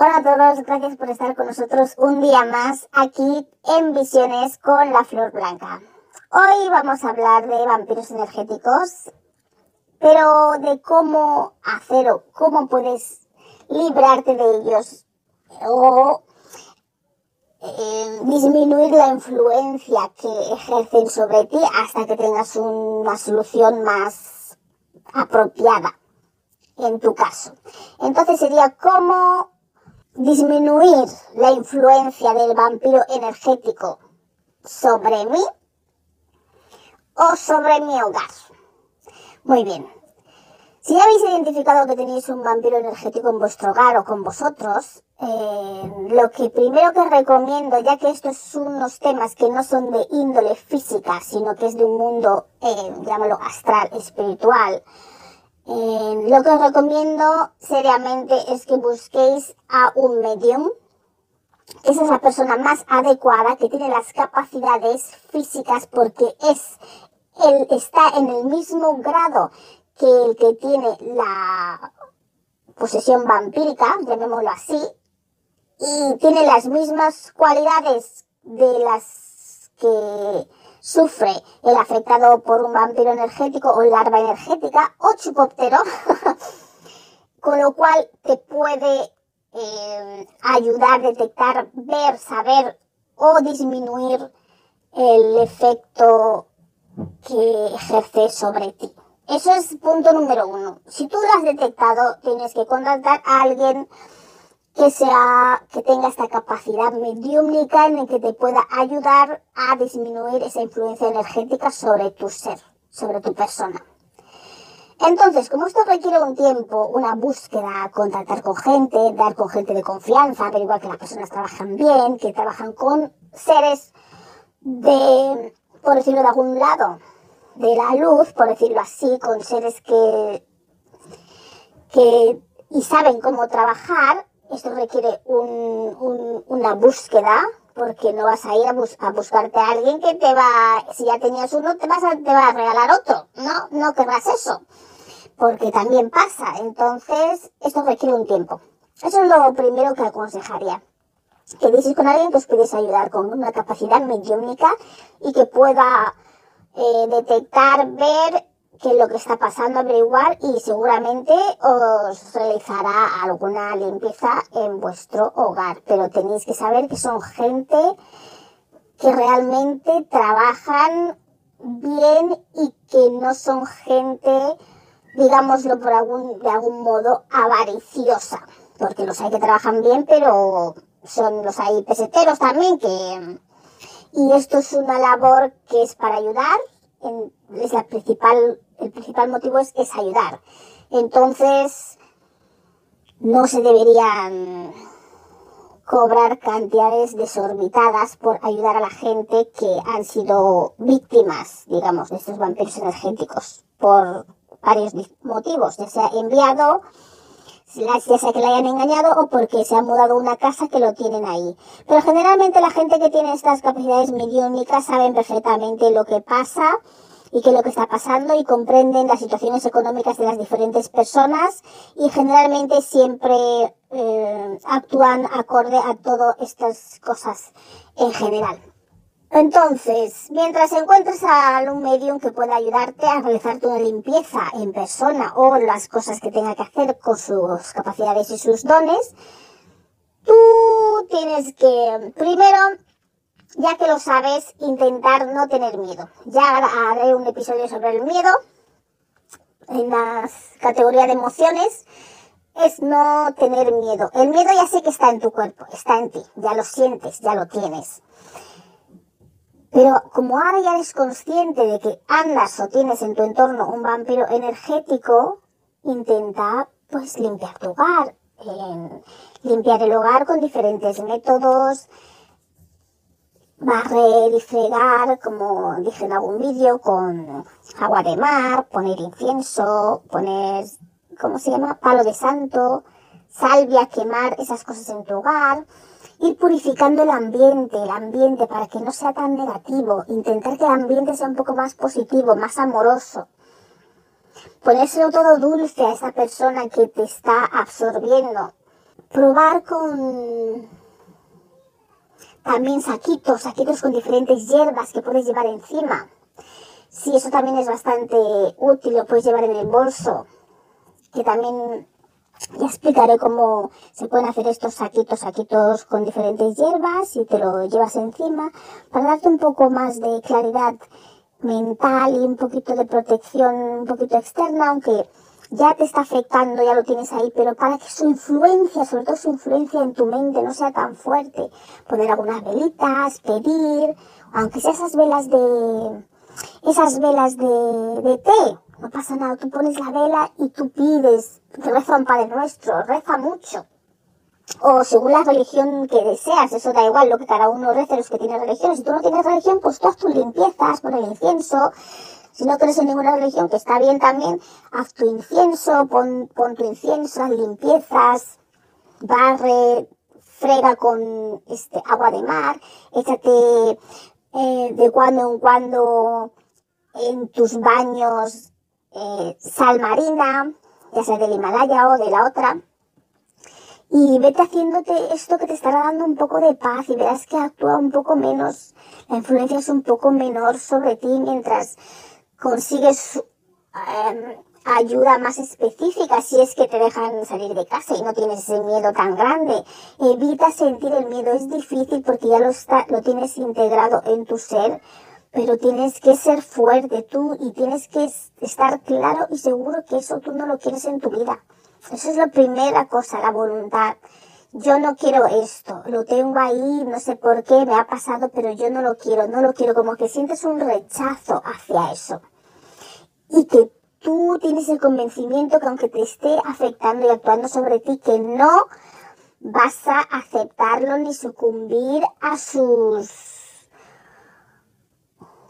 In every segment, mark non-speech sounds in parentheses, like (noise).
Hola a todos, gracias por estar con nosotros un día más aquí en Visiones con la Flor Blanca. Hoy vamos a hablar de vampiros energéticos, pero de cómo hacerlo, cómo puedes librarte de ellos o eh, disminuir la influencia que ejercen sobre ti hasta que tengas una solución más apropiada en tu caso. Entonces sería cómo disminuir la influencia del vampiro energético sobre mí o sobre mi hogar. Muy bien. Si habéis identificado que tenéis un vampiro energético en vuestro hogar o con vosotros, eh, lo que primero que recomiendo, ya que estos son unos temas que no son de índole física, sino que es de un mundo, eh, llámalo astral, espiritual, eh, lo que os recomiendo seriamente es que busquéis a un medium. Esa es la persona más adecuada que tiene las capacidades físicas porque es, él está en el mismo grado que el que tiene la posesión vampírica, llamémoslo así, y tiene las mismas cualidades de las que sufre el afectado por un vampiro energético o larva energética o chupóptero, (laughs) con lo cual te puede eh, ayudar a detectar, ver, saber o disminuir el efecto que ejerce sobre ti. Eso es punto número uno. Si tú lo has detectado, tienes que contactar a alguien que sea, que tenga esta capacidad mediúmnica en el que te pueda ayudar a disminuir esa influencia energética sobre tu ser, sobre tu persona. Entonces, como esto requiere un tiempo, una búsqueda, contactar con gente, dar con gente de confianza, pero igual que las personas trabajan bien, que trabajan con seres de, por decirlo de algún lado, de la luz, por decirlo así, con seres que, que y saben cómo trabajar, esto requiere una búsqueda, porque no vas a ir a, buscarte a alguien que te va, si ya tenías uno, te, vas a, te va a regalar otro. No, no querrás eso, porque también pasa. Entonces, esto requiere un tiempo. Eso es lo primero que aconsejaría. Que dices con alguien que os puedes ayudar con una capacidad mediúnica y que pueda eh, detectar, ver qué es lo que está pasando, averiguar y seguramente os realizará alguna limpieza en vuestro hogar. Pero tenéis que saber que son gente que realmente trabajan bien y que no son gente, digámoslo por algún, de algún modo, avariciosa. Porque los hay que trabajan bien, pero son los hay peseteros también que... Y esto es una labor que es para ayudar, es la principal el principal motivo es, es ayudar. Entonces, no se deberían cobrar cantidades desorbitadas por ayudar a la gente que han sido víctimas, digamos, de estos vampiros energéticos por varios motivos, ya sea enviado, ya sea que le hayan engañado o porque se ha mudado una casa que lo tienen ahí. Pero generalmente la gente que tiene estas capacidades mediúnicas saben perfectamente lo que pasa y qué es lo que está pasando y comprenden las situaciones económicas de las diferentes personas y generalmente siempre eh, actúan acorde a todas estas cosas en general. Entonces, mientras encuentres a un medium que pueda ayudarte a realizar tu limpieza en persona o las cosas que tenga que hacer con sus capacidades y sus dones, tú tienes que primero ya que lo sabes, intentar no tener miedo. Ya haré un episodio sobre el miedo en la categoría de emociones. Es no tener miedo. El miedo ya sé que está en tu cuerpo, está en ti, ya lo sientes, ya lo tienes. Pero como ahora ya eres consciente de que andas o tienes en tu entorno un vampiro energético, intenta pues limpiar tu hogar, limpiar el hogar con diferentes métodos, barrer y fregar, como dije en algún vídeo, con agua de mar, poner incienso, poner, ¿cómo se llama? Palo de santo, salvia, quemar esas cosas en tu hogar, ir purificando el ambiente, el ambiente para que no sea tan negativo, intentar que el ambiente sea un poco más positivo, más amoroso. Ponérselo todo dulce a esa persona que te está absorbiendo. Probar con también saquitos, saquitos con diferentes hierbas que puedes llevar encima. Sí, eso también es bastante útil, lo puedes llevar en el bolso, que también ya explicaré cómo se pueden hacer estos saquitos, saquitos con diferentes hierbas y te lo llevas encima para darte un poco más de claridad mental y un poquito de protección un poquito externa, aunque ya te está afectando, ya lo tienes ahí, pero para que su influencia, sobre todo su influencia en tu mente no sea tan fuerte, poner algunas velitas, pedir, aunque sea esas velas de, esas velas de, de té, no pasa nada, tú pones la vela y tú pides, reza un Padre Nuestro, reza mucho. O según la religión que deseas, eso da igual lo que cada uno rece, los que tienen religión. Si tú no tienes religión, pues tú haz tus limpiezas, pon el incienso. Si no crees en ninguna religión, que está bien también, haz tu incienso, pon, pon tu incienso, haz limpiezas, barre, frega con este, agua de mar, échate eh, de cuando en cuando en tus baños eh, sal marina, ya sea del Himalaya o de la otra, y vete haciéndote esto que te estará dando un poco de paz y verás que actúa un poco menos, la influencia es un poco menor sobre ti mientras consigues em, ayuda más específica si es que te dejan salir de casa y no tienes ese miedo tan grande. Evita sentir el miedo, es difícil porque ya lo, está, lo tienes integrado en tu ser, pero tienes que ser fuerte tú y tienes que estar claro y seguro que eso tú no lo quieres en tu vida. Esa es la primera cosa, la voluntad. Yo no quiero esto, lo tengo ahí, no sé por qué me ha pasado, pero yo no lo quiero, no lo quiero, como que sientes un rechazo hacia eso. Y que tú tienes el convencimiento que aunque te esté afectando y actuando sobre ti, que no vas a aceptarlo ni sucumbir a sus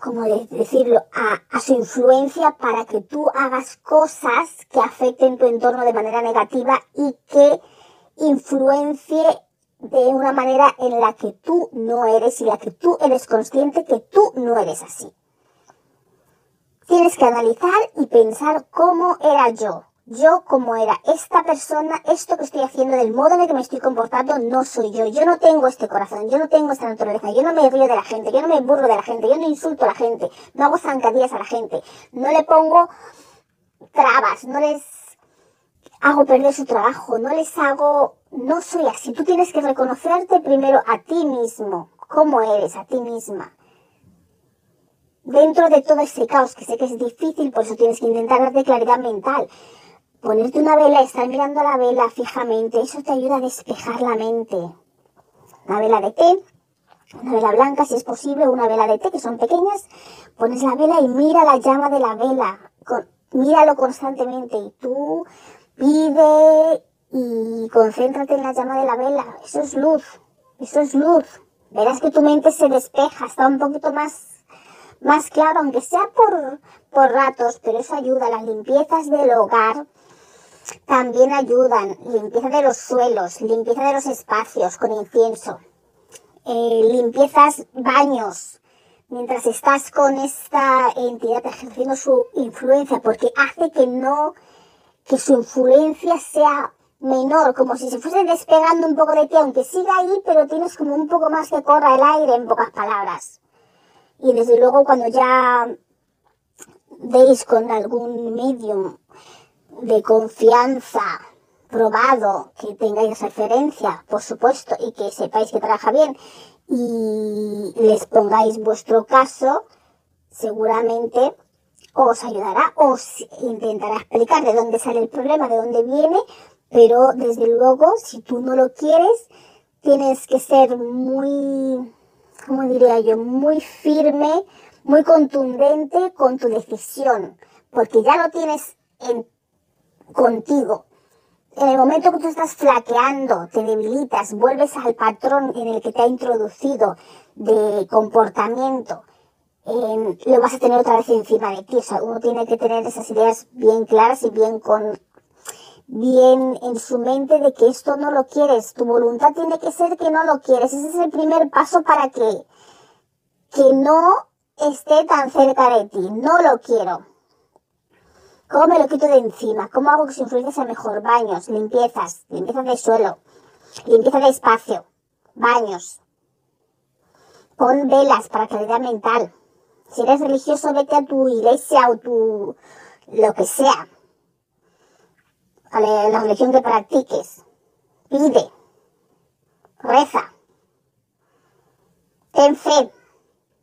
como decirlo, a, su influencia para que tú hagas cosas que afecten tu entorno de manera negativa y que influencie de una manera en la que tú no eres y la que tú eres consciente que tú no eres así. Tienes que analizar y pensar cómo era yo, yo como era esta persona, esto que estoy haciendo, del modo en el que me estoy comportando, no soy yo. Yo no tengo este corazón, yo no tengo esta naturaleza, yo no me río de la gente, yo no me burro de la gente, yo no insulto a la gente, no hago zancadillas a la gente, no le pongo trabas, no les hago perder su trabajo, no les hago, no soy así. Tú tienes que reconocerte primero a ti mismo, cómo eres, a ti misma. Dentro de todo ese caos, que sé que es difícil, por eso tienes que intentar darte claridad mental Ponerte una vela, estar mirando la vela fijamente, eso te ayuda a despejar la mente. Una vela de té, una vela blanca si es posible, una vela de té que son pequeñas, pones la vela y mira la llama de la vela, míralo constantemente y tú pide y concéntrate en la llama de la vela, eso es luz, eso es luz. Verás que tu mente se despeja, está un poquito más, más claro, aunque sea por, por ratos, pero eso ayuda. Las limpiezas del hogar, también ayudan. Limpieza de los suelos, limpieza de los espacios con incienso, eh, limpiezas baños, mientras estás con esta entidad ejerciendo su influencia, porque hace que no, que su influencia sea menor, como si se fuese despegando un poco de ti, aunque siga ahí, pero tienes como un poco más que corra el aire, en pocas palabras. Y desde luego cuando ya veis con algún medium de confianza probado, que tengáis referencia, por supuesto, y que sepáis que trabaja bien, y les pongáis vuestro caso, seguramente os ayudará, os intentará explicar de dónde sale el problema, de dónde viene, pero desde luego, si tú no lo quieres, tienes que ser muy, como diría yo, muy firme, muy contundente con tu decisión, porque ya lo tienes en contigo. en el momento que tú estás flaqueando, te debilitas, vuelves al patrón en el que te ha introducido de comportamiento, lo vas a tener otra vez encima de ti. O sea, uno tiene que tener esas ideas bien claras y bien con bien en su mente de que esto no lo quieres. Tu voluntad tiene que ser que no lo quieres. Ese es el primer paso para que, que no esté tan cerca de ti. No lo quiero. ¿Cómo me lo quito de encima? ¿Cómo hago que su influencia sea mejor? Baños, limpiezas, limpieza de suelo, limpieza de espacio, baños. Pon velas para claridad mental. Si eres religioso, vete a tu iglesia o tu lo que sea. A la religión que practiques. Pide. Reza. Ten fe.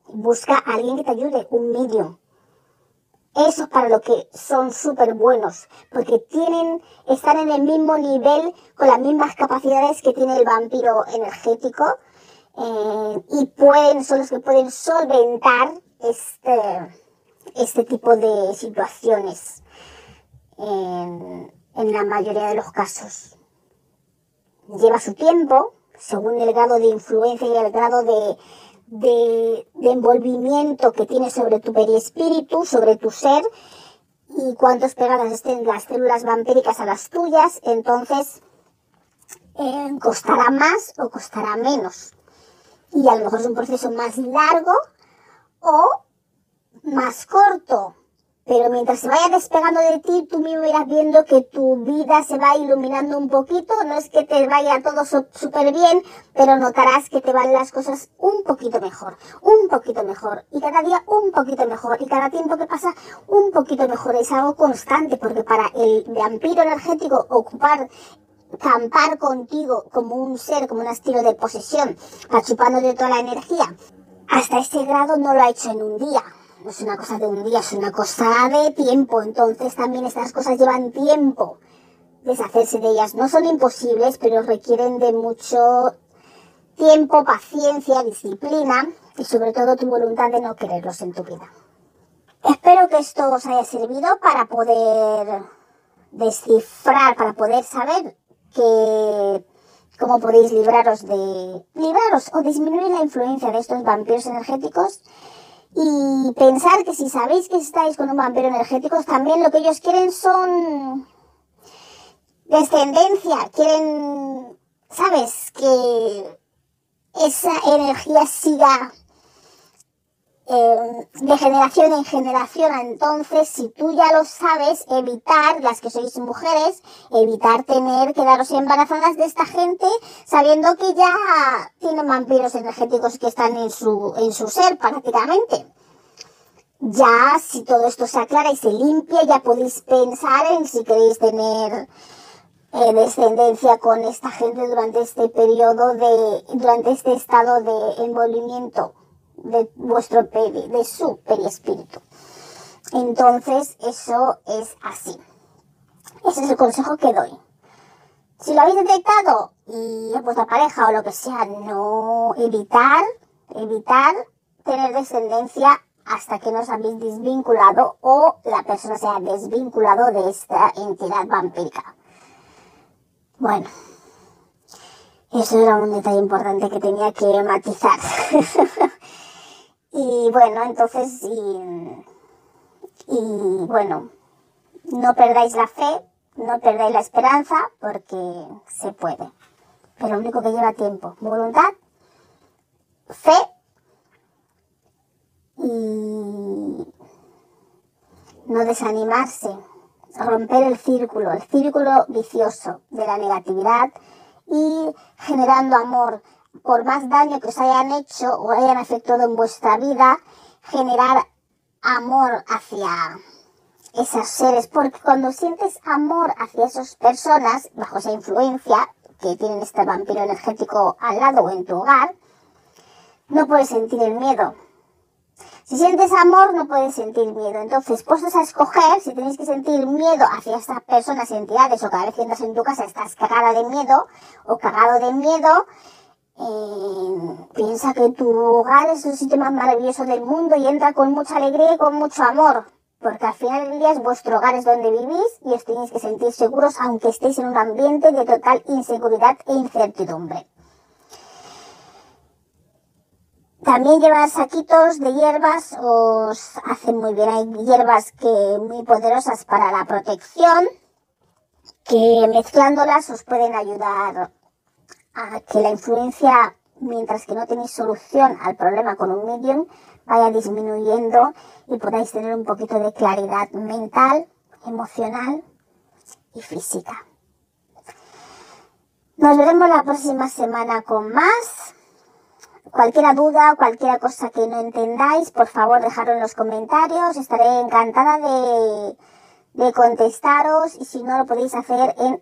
Busca a alguien que te ayude, un medium eso es para lo que son súper buenos, porque tienen, están en el mismo nivel, con las mismas capacidades que tiene el vampiro energético, eh, y pueden, son los que pueden solventar este, este tipo de situaciones en, en la mayoría de los casos. Lleva su tiempo, según el grado de influencia y el grado de, de, envolvimiento que tiene sobre tu perispíritu, sobre tu ser, y cuántos pegadas estén las células vampíricas a las tuyas, entonces eh, costará más o costará menos. Y a lo mejor es un proceso más largo o más corto. Pero mientras se vaya despegando de ti, tú mismo irás viendo que tu vida se va iluminando un poquito. No es que te vaya todo súper bien, pero notarás que te van las cosas un poquito mejor, un poquito mejor. Y cada día un poquito mejor. Y cada tiempo que pasa un poquito mejor. Es algo constante, porque para el vampiro energético ocupar campar contigo como un ser, como un estilo de posesión, de toda la energía, hasta ese grado no lo ha hecho en un día no es una cosa de un día, es una cosa de tiempo. Entonces también estas cosas llevan tiempo deshacerse de ellas. No son imposibles, pero requieren de mucho tiempo, paciencia, disciplina y sobre todo tu voluntad de no quererlos en tu vida. Espero que esto os haya servido para poder descifrar, para poder saber que cómo podéis libraros de libraros o disminuir la influencia de estos vampiros energéticos y pensar que si sabéis que estáis con un vampiro energético, también lo que ellos quieren son descendencia, quieren, ¿sabes? Que esa energía siga eh, de generación en generación. Entonces, si tú ya lo sabes, evitar, las que sois mujeres, evitar tener, quedaros embarazadas de esta gente, sabiendo que ya tienen vampiros energéticos que están en su, en su ser prácticamente. Ya, si todo esto se aclara y se limpia, ya podéis pensar en si queréis tener eh, descendencia con esta gente durante este periodo de, durante este estado de envolvimiento de vuestro peri, de su perispíritu. Entonces, eso es así. Ese es el consejo que doy. Si lo habéis detectado y vuestra pareja o lo que sea, no evitar, evitar tener descendencia hasta que nos habéis desvinculado o la persona se ha desvinculado de esta entidad vampírica. Bueno, eso era un detalle importante que tenía que matizar. (laughs) Y bueno, entonces, y, y bueno, no perdáis la fe, no perdáis la esperanza, porque se puede. Pero lo único que lleva tiempo, voluntad, fe y no desanimarse, romper el círculo, el círculo vicioso de la negatividad y generando amor, por más daño que os hayan hecho o hayan afectado en vuestra vida, generar amor hacia esos seres, porque cuando sientes amor hacia esas personas, bajo esa influencia que tienen este vampiro energético al lado o en tu hogar, no puedes sentir el miedo. Si sientes amor, no puedes sentir miedo. Entonces, puestos a escoger, si tenéis que sentir miedo hacia estas personas entidades, o cada vez que entras en tu casa estás cagada de miedo, o cagado de miedo, eh, piensa que tu hogar es el sitio más maravilloso del mundo y entra con mucha alegría y con mucho amor. porque al final del día es vuestro hogar, es donde vivís y os tenéis que sentir seguros aunque estéis en un ambiente de total inseguridad e incertidumbre. También llevar saquitos de hierbas os hace muy bien. Hay hierbas que muy poderosas para la protección, que mezclándolas os pueden ayudar a que la influencia, mientras que no tenéis solución al problema con un medium, vaya disminuyendo y podáis tener un poquito de claridad mental, emocional y física. Nos veremos la próxima semana con más. Cualquier duda, cualquier cosa que no entendáis, por favor dejadlo en los comentarios. Estaré encantada de, de contestaros y si no lo podéis hacer en